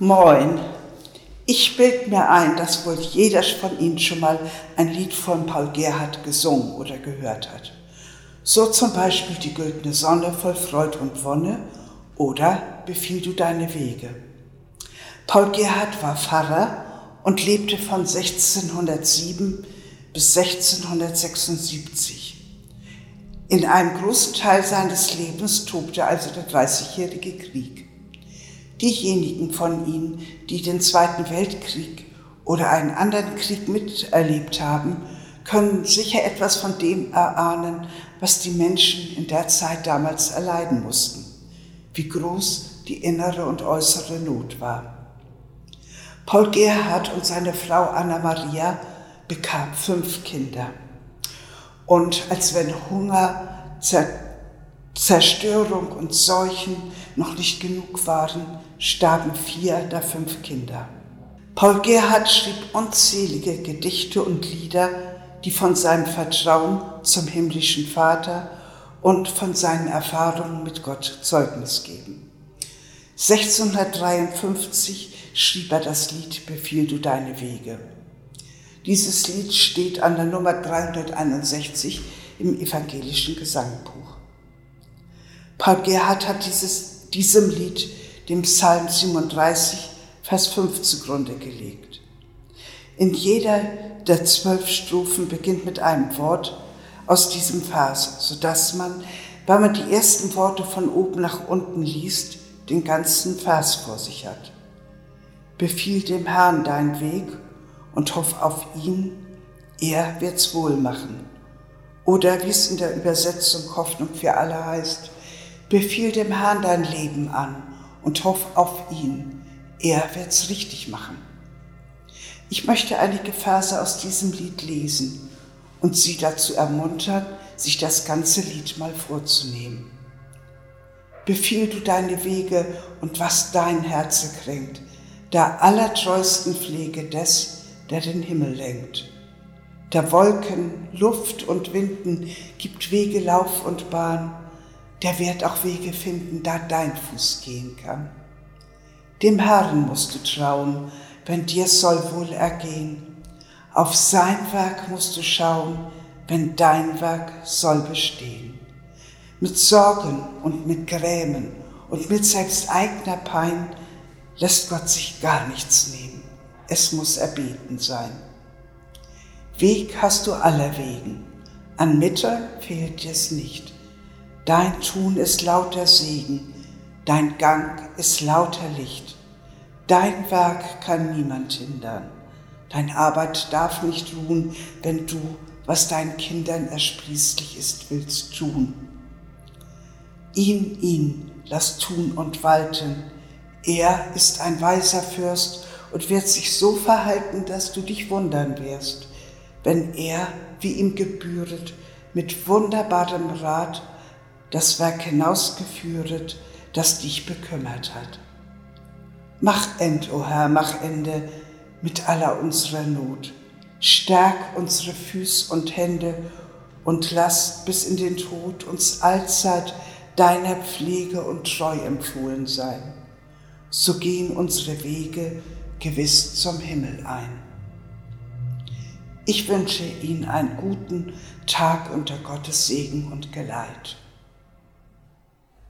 Moin. Ich bild mir ein, dass wohl jeder von Ihnen schon mal ein Lied von Paul Gerhardt gesungen oder gehört hat. So zum Beispiel Die güldene Sonne voll Freud und Wonne oder Befiehl du deine Wege. Paul Gerhardt war Pfarrer und lebte von 1607 bis 1676. In einem großen Teil seines Lebens tobte also der Dreißigjährige Krieg. Diejenigen von Ihnen, die den Zweiten Weltkrieg oder einen anderen Krieg miterlebt haben, können sicher etwas von dem erahnen, was die Menschen in der Zeit damals erleiden mussten, wie groß die innere und äußere Not war. Paul Gerhard und seine Frau Anna Maria bekamen fünf Kinder. Und als wenn Hunger, Zerstörung und Seuchen noch nicht genug waren, starben vier der fünf Kinder. Paul Gerhard schrieb unzählige Gedichte und Lieder, die von seinem Vertrauen zum himmlischen Vater und von seinen Erfahrungen mit Gott Zeugnis geben. 1653 schrieb er das Lied Befiehl du deine Wege. Dieses Lied steht an der Nummer 361 im evangelischen Gesangbuch. Paul Gerhard hat dieses, diesem Lied dem Psalm 37, Vers 5 zugrunde gelegt. In jeder der zwölf Strophen beginnt mit einem Wort aus diesem Vers, sodass man, wenn man die ersten Worte von oben nach unten liest, den ganzen Vers vor sich hat. Befiehl dem Herrn deinen Weg und hoff auf ihn, er wird's wohl machen. Oder wie es in der Übersetzung Hoffnung für alle heißt, befiehl dem Herrn dein Leben an und hoff auf ihn, er wird's richtig machen. Ich möchte einige Verse aus diesem Lied lesen und Sie dazu ermuntern, sich das ganze Lied mal vorzunehmen. Befiehl du deine Wege und was dein Herze kränkt, der allertreusten Pflege des, der den Himmel lenkt. Der Wolken, Luft und Winden gibt Wege, Lauf und Bahn, der wird auch Wege finden, da dein Fuß gehen kann. Dem Herrn musst du trauen, wenn dir soll wohl ergehen. Auf sein Werk musst du schauen, wenn dein Werk soll bestehen. Mit Sorgen und mit Grämen und mit selbst eigener Pein lässt Gott sich gar nichts nehmen. Es muss erbeten sein. Weg hast du aller Wegen, an Mittel fehlt dir's nicht. Dein Tun ist lauter Segen, dein Gang ist lauter Licht. Dein Werk kann niemand hindern. Dein Arbeit darf nicht ruhen, wenn du, was deinen Kindern ersprießlich ist, willst tun. Ihn, ihn, lass tun und walten. Er ist ein weiser Fürst und wird sich so verhalten, dass du dich wundern wirst, wenn er, wie ihm gebühret, mit wunderbarem Rat das Werk hinausgeführet, das dich bekümmert hat. Mach end, o oh Herr, mach Ende mit aller unserer Not. Stärk unsere Füß und Hände und lass bis in den Tod uns allzeit deiner Pflege und Treu empfohlen sein. So gehen unsere Wege gewiss zum Himmel ein. Ich wünsche Ihnen einen guten Tag unter Gottes Segen und Geleit.